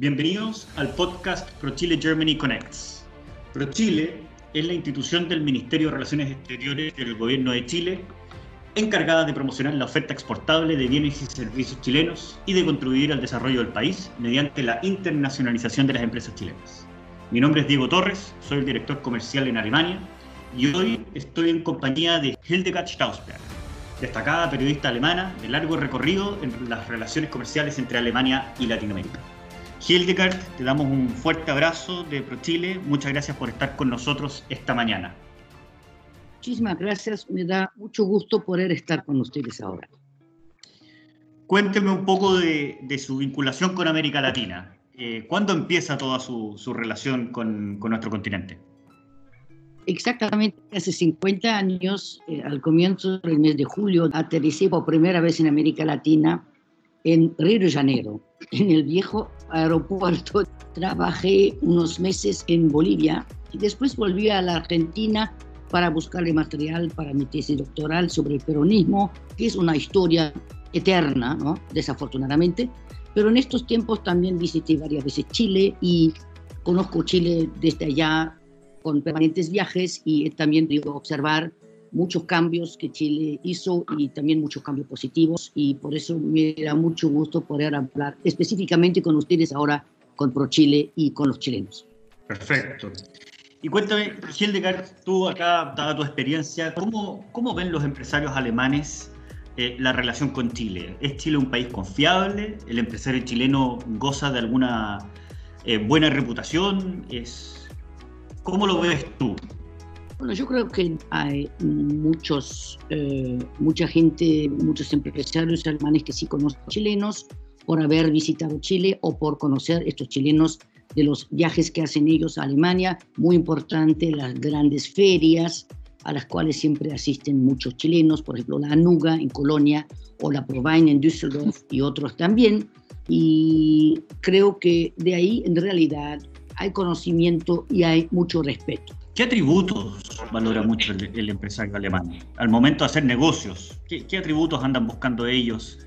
Bienvenidos al podcast ProChile Germany Connects. ProChile es la institución del Ministerio de Relaciones Exteriores del Gobierno de Chile encargada de promocionar la oferta exportable de bienes y servicios chilenos y de contribuir al desarrollo del país mediante la internacionalización de las empresas chilenas. Mi nombre es Diego Torres, soy el director comercial en Alemania y hoy estoy en compañía de Hildegard Stausberg, destacada periodista alemana de largo recorrido en las relaciones comerciales entre Alemania y Latinoamérica. Hildegard, te damos un fuerte abrazo de ProChile. Muchas gracias por estar con nosotros esta mañana. Muchísimas gracias. Me da mucho gusto poder estar con ustedes ahora. Cuénteme un poco de, su vinculación con América Latina. Eh, ¿Cuándo empieza toda su, relación con, nuestro continente? Exactamente hace 50 años, eh, al comienzo del mes de julio, aterricé por primera vez en América Latina en Río de Janeiro, en el viejo aeropuerto. Trabajé unos meses en Bolivia y después volví a la Argentina para buscarle material para mi tesis doctoral sobre el peronismo, que es una historia eterna, ¿no? desafortunadamente. Pero en estos tiempos también visité varias veces Chile y conozco Chile desde allá con permanentes viajes y también puedo observar muchos cambios que Chile hizo y también muchos cambios positivos y por eso me da mucho gusto poder hablar específicamente con ustedes ahora con ProChile y con los chilenos. Perfecto. Y cuéntame, Hildegard, tú acá, dada tu experiencia, ¿cómo, cómo ven los empresarios alemanes eh, la relación con Chile? ¿Es Chile un país confiable? ¿El empresario chileno goza de alguna eh, buena reputación? ¿Es... ¿Cómo lo ves tú? Bueno, yo creo que hay muchos, eh, mucha gente, muchos empresarios alemanes que sí conocen chilenos por haber visitado Chile o por conocer estos chilenos de los viajes que hacen ellos a Alemania. Muy importante las grandes ferias a las cuales siempre asisten muchos chilenos, por ejemplo la Anuga en Colonia o la Provine en Düsseldorf y otros también. Y creo que de ahí en realidad hay conocimiento y hay mucho respeto. ¿Qué atributos valora mucho el, empresario alemán al momento de hacer negocios? ¿Qué, atributos andan buscando ellos?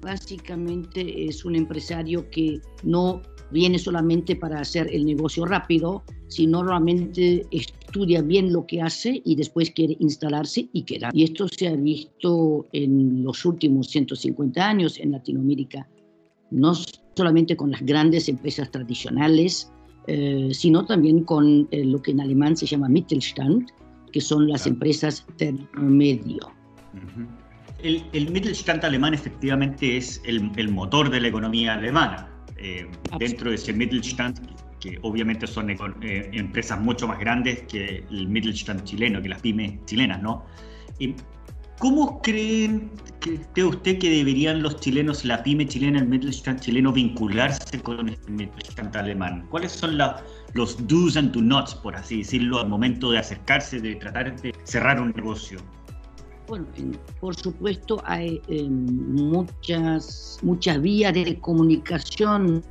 Básicamente es un empresario que no viene solamente para hacer el negocio rápido, sino realmente estudia bien lo que hace y después quiere instalarse y quedar. Y esto se ha visto en los últimos 150 años en Latinoamérica, no solamente con las grandes empresas tradicionales, eh, sino también con eh, lo que en alemán se llama Mittelstand, que son las empresas intermedio. el, el, Mittelstand alemán efectivamente es el, el motor de la economía alemana. Eh, dentro de ese Mittelstand, que obviamente son empresas mucho más grandes que el Mittelstand chileno, que las pymes chilenas, ¿no? ¿Cómo creen que usted que deberían los chilenos, la pyme chilena, el Mittelstand chileno, vincularse con el Mittelstand alemán? ¿Cuáles son los do's and do nots, por así decirlo, al momento de acercarse, de tratar de cerrar un negocio? Bueno, por supuesto hay em, muchas, muchas vías de comunicación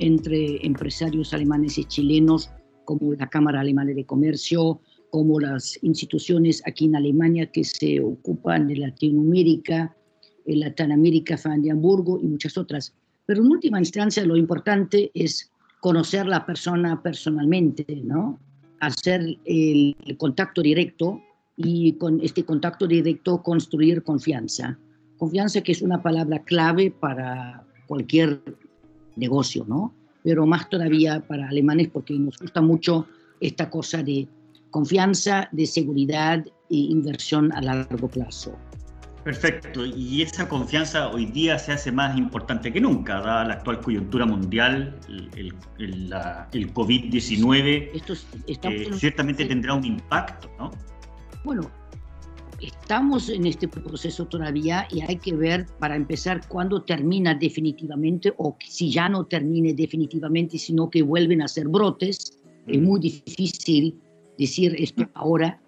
entre empresarios alemanes y chilenos, como la Cámara Alemana de Comercio, como las instituciones aquí en Alemania que se ocupan de Latinoamérica, en Latinoamérica, de Hamburgo y muchas otras. Pero en última instancia lo importante es conocer la persona personalmente, ¿no? Hacer el, contacto directo y con este contacto directo construir confianza. Confianza que es una palabra clave para cualquier negocio, ¿no? Pero más todavía para alemanes porque nos gusta mucho esta cosa de confianza, de seguridad e inversión a largo plazo. Perfecto, y esa confianza hoy día se hace más importante que nunca, dada la actual coyuntura mundial, el, el, COVID-19, eh, ciertamente tendrá un impacto, ¿no? Bueno, estamos en este proceso todavía y hay que ver para empezar cuándo termina definitivamente o si ya no termine definitivamente, sino que vuelven a ser brotes. Es muy difícil decir esto ahora.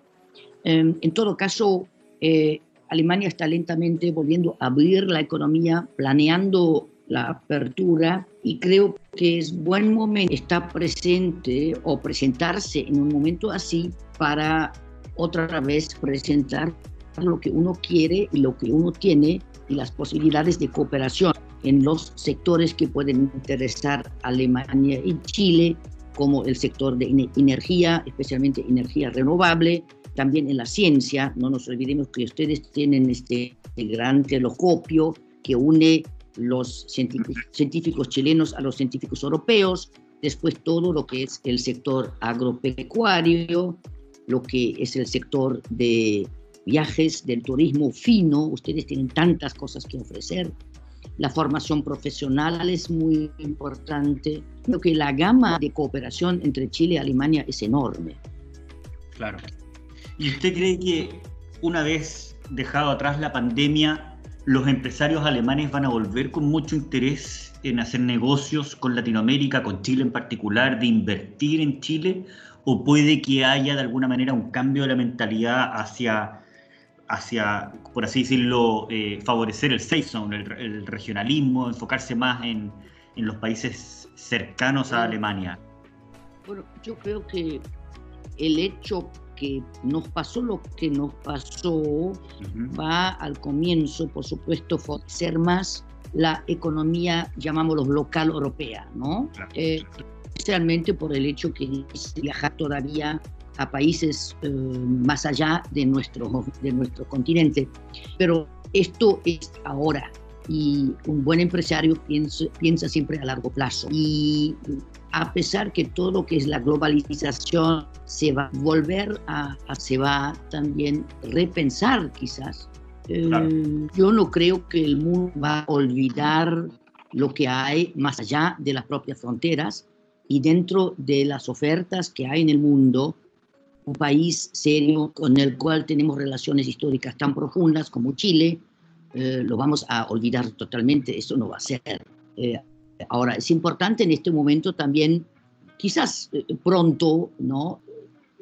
Em, en todo caso, eh, Alemania está lentamente volviendo a abrir la economía, planeando la apertura y creo que es buen momento estar presente o presentarse en un momento así para otra vez presentar lo que uno quiere y lo que uno tiene y las posibilidades de cooperación. en los sectores que pueden interesar a Alemania y Chile, como el sector de energía, especialmente energía renovable, también en la ciencia, no nos olvidemos que ustedes tienen este gran telescopio que une los científicos, chilenos a los científicos europeos, después todo lo que es el sector agropecuario, lo que es el sector de viajes, del turismo fino, ustedes tienen tantas cosas que ofrecer. La formación profesional es muy importante. Creo que la gama de cooperación entre Chile y Alemania es enorme. Claro. ¿Y usted cree que una vez dejado atrás la pandemia, los empresarios alemanes van a volver con mucho interés en hacer negocios con Latinoamérica, con Chile en particular, de invertir en Chile? ¿O puede que haya de alguna manera un cambio de la mentalidad hacia, hacia por así decirlo, eh, favorecer el safe zone, el, regionalismo, enfocarse más en, en los países cercanos a Alemania? Bueno, yo creo que el hecho que nos pasó lo que nos pasó va al comienzo, por supuesto, ser más la economía, llamámoslo local europea, ¿no? Eh, especialmente por el hecho que viajar todavía a países eh, más allá de nuestro, de nuestro continente. Pero esto es ahora y un buen empresario piensa, piensa siempre a largo plazo. Y a pesar que todo lo que es la globalización se va a volver a, se va también repensar quizás. Eh, yo no creo que el mundo va a olvidar lo que hay más allá de las propias fronteras y dentro de las ofertas que hay en el mundo, un país serio con el cual tenemos relaciones históricas tan profundas como Chile, eh, lo vamos a olvidar totalmente, eso no va a ser. Eh, Ahora, es importante en este momento también, quizás eh, pronto, ¿no?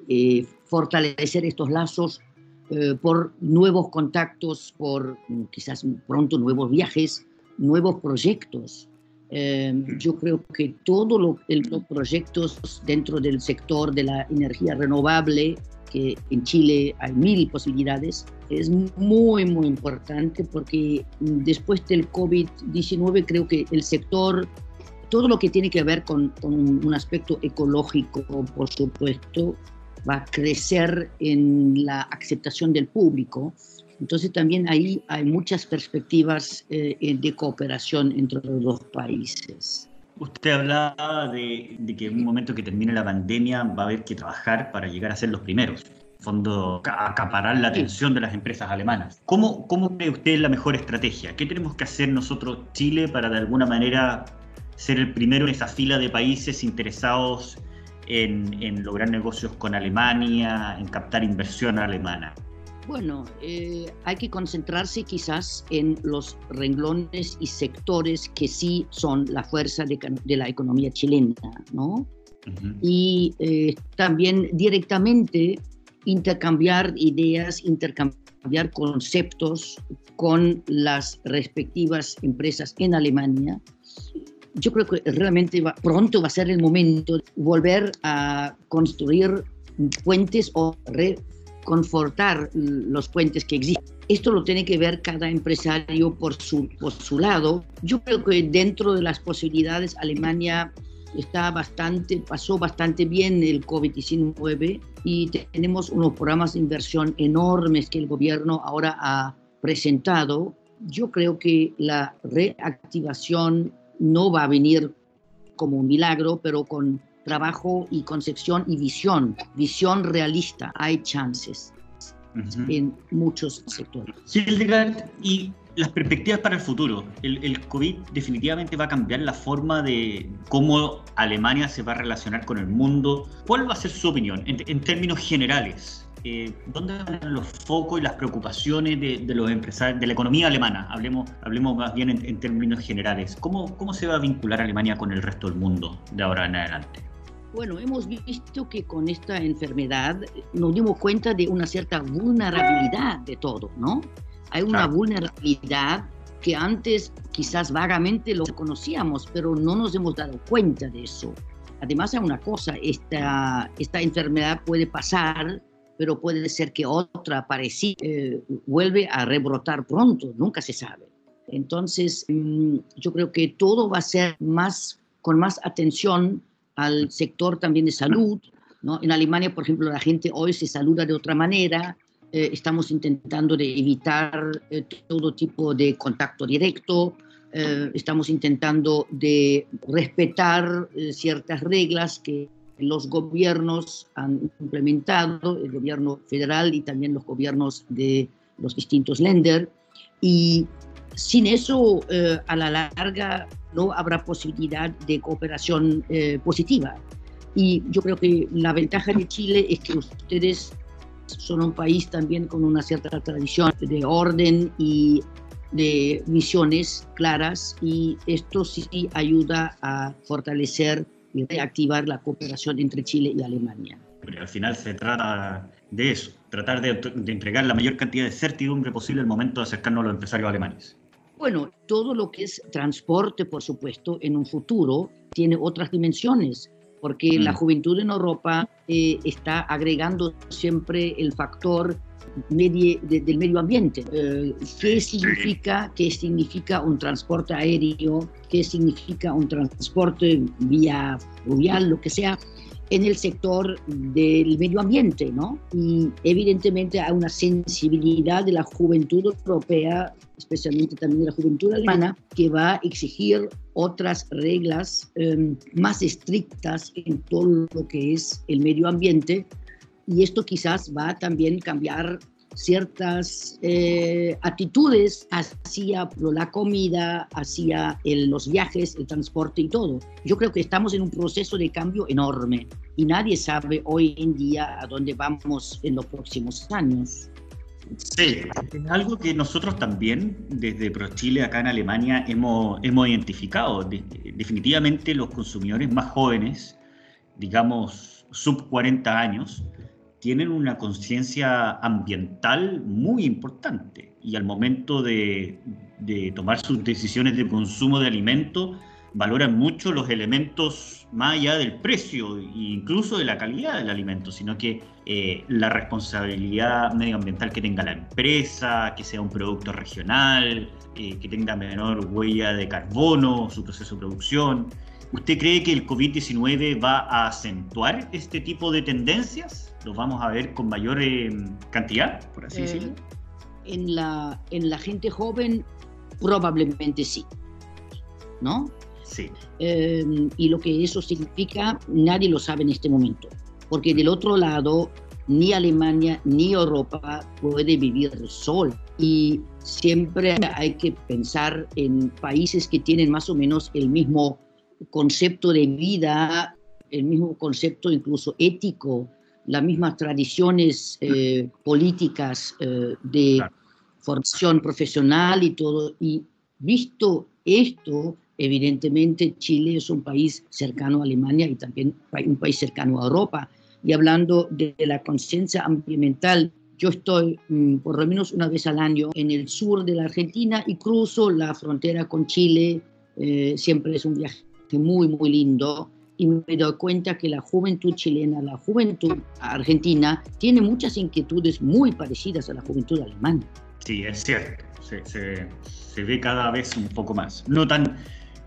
Eh, fortalecer estos lazos eh, por nuevos contactos, por mm, quizás pronto nuevos viajes, nuevos proyectos. Yo creo que todos los proyectos dentro del sector de la energía renovable, que en Chile hay mil posibilidades, es muy, muy importante porque después del COVID-19 creo que el sector, todo lo que tiene que ver con, un aspecto ecológico, por supuesto, va a crecer en la aceptación del público. Entonces también ahí hay muchas perspectivas eh, de cooperación entre los dos países. Usted hablaba de, de, que en un momento que termine la pandemia va a haber que trabajar para llegar a ser los primeros. En fondo, acaparar la atención de las empresas alemanas. ¿Cómo, ¿Cómo cree usted la mejor estrategia? ¿Qué tenemos que hacer nosotros, Chile, para de alguna manera ser el primero en esa fila de países interesados en, en lograr negocios con Alemania, en captar inversión alemana? Bueno, eh, hay que concentrarse quizás en los renglones y sectores que sí son la fuerza de, la economía chilena, ¿no? Y eh, también directamente intercambiar ideas, intercambiar conceptos con las respectivas empresas en Alemania. Yo creo que realmente pronto va a ser el momento de volver a construir puentes o confortar los puentes que existen. Esto lo tiene que ver cada empresario por su, por su lado. Yo creo que dentro de las posibilidades Alemania está bastante, pasó bastante bien el COVID-19 y tenemos unos programas de inversión enormes que el gobierno ahora ha presentado. Yo creo que la reactivación no va a venir como un milagro, pero con trabajo y concepción y visión, visión realista, hay chances en muchos sectores. Hildegard, y las perspectivas para el futuro. El, el, COVID definitivamente va a cambiar la forma de cómo Alemania se va a relacionar con el mundo. ¿Cuál va a ser su opinión en, términos generales? Eh, ¿Dónde van los focos y las preocupaciones de, de, los empresarios, de la economía alemana? Hablemos, hablemos más bien en, en términos generales. ¿Cómo, ¿Cómo se va a vincular Alemania con el resto del mundo de ahora en adelante? Bueno, hemos visto que con esta enfermedad nos dimos cuenta de una cierta vulnerabilidad de todo, ¿no? Hay una vulnerabilidad que antes quizás vagamente lo conocíamos, pero no nos hemos dado cuenta de eso. Además hay una cosa, esta, esta enfermedad puede pasar, pero puede ser que otra parecida eh, vuelve a rebrotar pronto, nunca se sabe. Entonces, mm, yo creo que todo va a ser más, con más atención al sector también de salud. ¿no? En Alemania, por ejemplo, la gente hoy se saluda de otra manera. Eh, estamos intentando de evitar eh, todo tipo de contacto directo. Eh, estamos intentando de respetar ciertas reglas que los gobiernos han implementado, el gobierno federal y también los gobiernos de los distintos länder. Y sin eso, eh, a la larga, no habrá posibilidad de cooperación eh, positiva. Y yo creo que la ventaja de Chile es que ustedes son un país también con una cierta tradición de orden y de visiones claras y esto sí ayuda a fortalecer y reactivar la cooperación entre Chile y Alemania. Pero al final se trata de eso, tratar de, de, entregar la mayor cantidad de certidumbre posible al momento de acercarnos a los empresarios alemanes. Bueno, todo lo que es transporte, por supuesto, en un futuro tiene otras dimensiones, porque mm. la juventud en Europa eh, está agregando siempre el factor medio, de, del medio ambiente. Eh, ¿Qué significa, ¿Qué significa un transporte aéreo? ¿Qué significa un transporte vía fluvial, lo que sea? En el sector del medio ambiente, ¿no? Y evidentemente hay una sensibilidad de la juventud europea, especialmente también de la juventud alemana, que va a exigir otras reglas em, más estrictas en todo lo que es el medio ambiente. Y esto quizás va a también cambiar ciertas eh, actitudes hacia la comida, hacia los viajes, el transporte y todo. Yo creo que estamos en un proceso de cambio enorme y nadie sabe hoy en día a dónde vamos en los próximos años. Sí, es algo que nosotros también desde ProChile acá en Alemania hemos, hemos identificado. definitivamente los consumidores más jóvenes, digamos sub 40 años, tienen una conciencia ambiental muy importante y al momento de, tomar sus decisiones de consumo de alimentos valoran mucho los elementos más allá del precio e incluso de la calidad del alimento, sino que eh, la responsabilidad medioambiental que tenga la empresa, que sea un producto regional, eh, que tenga menor huella de carbono, su proceso de producción. ¿Usted cree que el COVID-19 va a acentuar este tipo de tendencias? Los vamos a ver con mayor eh, cantidad, por así eh, decirlo? En la, en la gente joven, probablemente sí. ¿No? Sí. Em, y lo que eso significa, nadie lo sabe en este momento. Porque del otro lado, ni Alemania ni Europa puede vivir sol. Y siempre hay que pensar en países que tienen más o menos el mismo concepto de vida, el mismo concepto incluso ético las mismas tradiciones eh, políticas eh, de formación profesional y todo. Y visto esto, evidentemente Chile es un país cercano a Alemania y también un país cercano a Europa. Y hablando de, la conciencia ambiental, yo estoy mm, por lo menos una vez al año en el sur de la Argentina y cruzo la frontera con Chile. Eh, siempre es un viaje muy, muy lindo y me doy cuenta que la juventud chilena, la juventud argentina, tiene muchas inquietudes muy parecidas a la juventud alemana. Sí, es cierto, se, se, ve cada vez un poco más. No tan,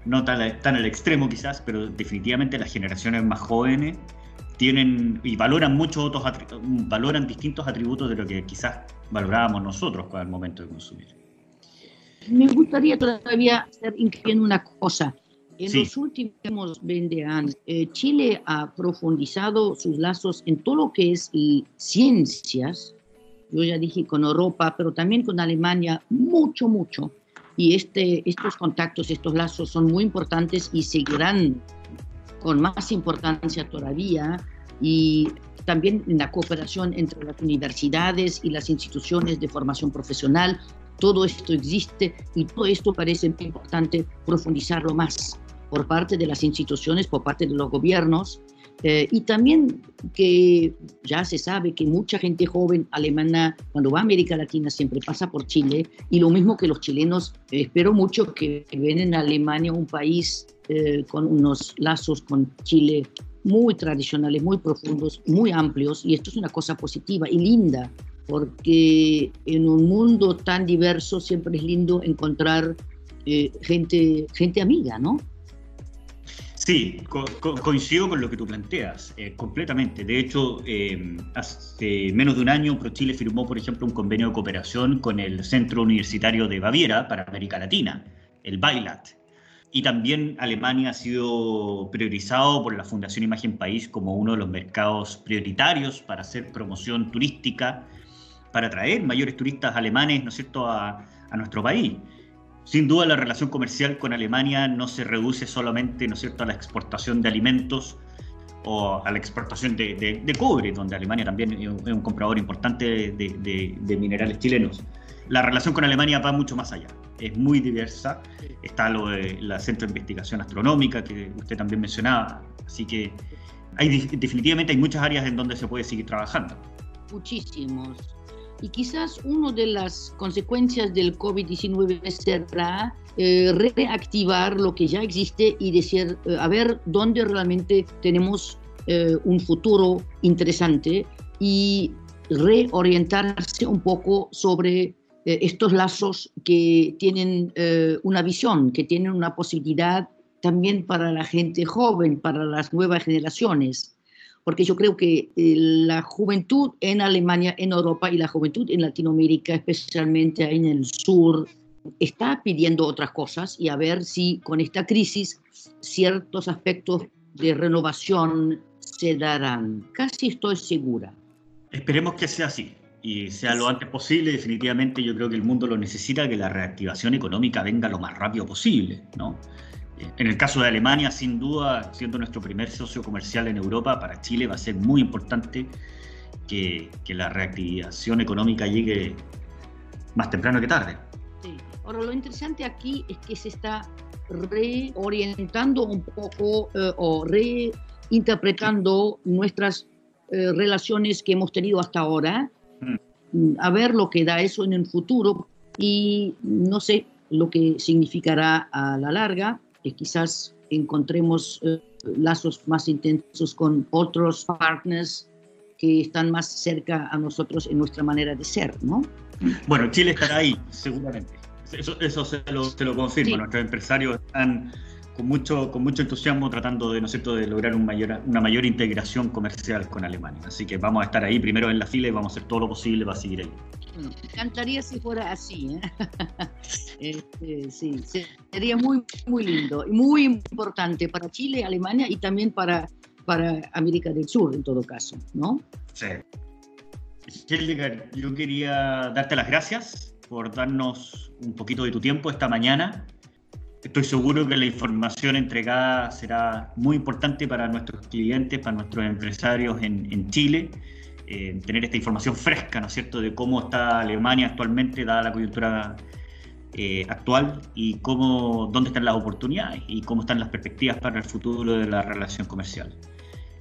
no tan, tan al extremo quizás, pero definitivamente las generaciones más jóvenes tienen y valoran mucho otros valoran distintos atributos de lo que quizás valorábamos nosotros al momento de consumir. Me gustaría todavía hacer hincapié en una cosa. En los últimos 20 años, eh, Chile ha profundizado sus lazos en todo lo que es ciencias, yo ya dije con Europa, pero también con Alemania, mucho, mucho. Y este, estos contactos, estos lazos son muy importantes y seguirán con más importancia todavía. Y también en la cooperación entre las universidades y las instituciones de formación profesional. Todo esto existe y todo esto parece muy importante profundizarlo más por parte de las instituciones, por parte de los gobiernos, eh, y también que ya se sabe que mucha gente joven alemana, cuando va a América Latina, siempre pasa por Chile, y lo mismo que los chilenos, eh, espero mucho que ven en Alemania un país eh, con unos lazos con Chile muy tradicionales, muy profundos, muy amplios, y esto es una cosa positiva y linda, porque en un mundo tan diverso siempre es lindo encontrar eh, gente, gente amiga, ¿no? Sí, coincido con lo que tú planteas, eh, completamente. De hecho, eh, hace menos de un año ProChile firmó, por ejemplo, un convenio de cooperación con el Centro Universitario de Baviera para América Latina, el BAILAT. Y también Alemania ha sido priorizado por la Fundación Imagen País como uno de los mercados prioritarios para hacer promoción turística, para atraer mayores turistas alemanes, ¿no es cierto?, a, a nuestro país. Sin duda la relación comercial con Alemania no se reduce solamente ¿no es cierto? a la exportación de alimentos o a la exportación de, cobre, donde Alemania también es un comprador importante de, minerales chilenos. La relación con Alemania va mucho más allá, es muy diversa. Está lo de la Centro de Investigación Astronómica, que usted también mencionaba, así que hay, definitivamente hay muchas áreas en donde se puede seguir trabajando. Muchísimos. Y quizás una de las consecuencias del COVID-19 será eh, reactivar lo que ya existe y decir, eh, a ver dónde realmente tenemos eh, un futuro interesante y reorientarse un poco sobre estos lazos que tienen una visión, que tienen una posibilidad también para la gente joven, para las nuevas generaciones porque yo creo que eh, la juventud en Alemania, en Europa y la juventud en Latinoamérica, especialmente en el sur, está pidiendo otras cosas y a ver si con esta crisis ciertos aspectos de renovación se darán. Casi estoy segura. Esperemos que sea así y sea lo antes posible. Definitivamente yo creo que el mundo lo necesita, que la reactivación económica venga lo más rápido posible, ¿no? En el caso de Alemania, sin duda, siendo nuestro primer socio comercial en Europa, para Chile va a ser muy importante que, la reactivación económica llegue más temprano que tarde. Sí. Ahora, lo interesante aquí es que se está reorientando un poco eh, o reinterpretando nuestras eh, relaciones que hemos tenido hasta ahora, mm. a ver lo que da eso en el futuro y no sé lo que significará a la larga, que quizás encontremos eh, lazos más intensos con otros partners que están más cerca a nosotros en nuestra manera de ser, ¿no? Bueno, Chile estará ahí, seguramente. Eso, eso se, lo, se lo confirmo. Nuestros empresarios están con mucho, con mucho entusiasmo tratando de, ¿no de lograr un mayor, una mayor integración comercial con Alemania. Así que vamos a estar ahí primero en la fila y vamos a hacer todo lo posible para seguir ahí. Me encantaría si fuera así. ¿eh? Este, sí, sería muy, muy lindo y muy importante para Chile, Alemania y también para, para América del Sur, en todo caso, ¿no? Sí. yo quería darte las gracias por darnos un poquito de tu tiempo esta mañana Estoy seguro que la información entregada será muy importante para nuestros clientes, para nuestros empresarios en, Chile. Eh, tener esta información fresca, ¿no es cierto?, de cómo está Alemania actualmente, dada la coyuntura eh, actual y cómo, dónde están las oportunidades y cómo están las perspectivas para el futuro de la relación comercial.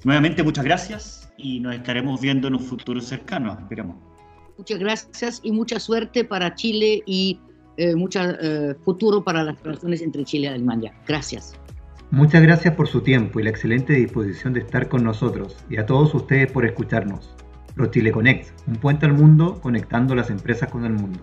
Nuevamente, muchas gracias y nos estaremos viendo en un futuro cercano, esperamos. Muchas gracias y mucha suerte para Chile y eh, mucho eh, futuro para las relaciones entre Chile y Alemania. Gracias. Muchas gracias por su tiempo y la excelente disposición de estar con nosotros y a todos ustedes por escucharnos. ProChile Connect, un puente al mundo conectando las empresas con el mundo.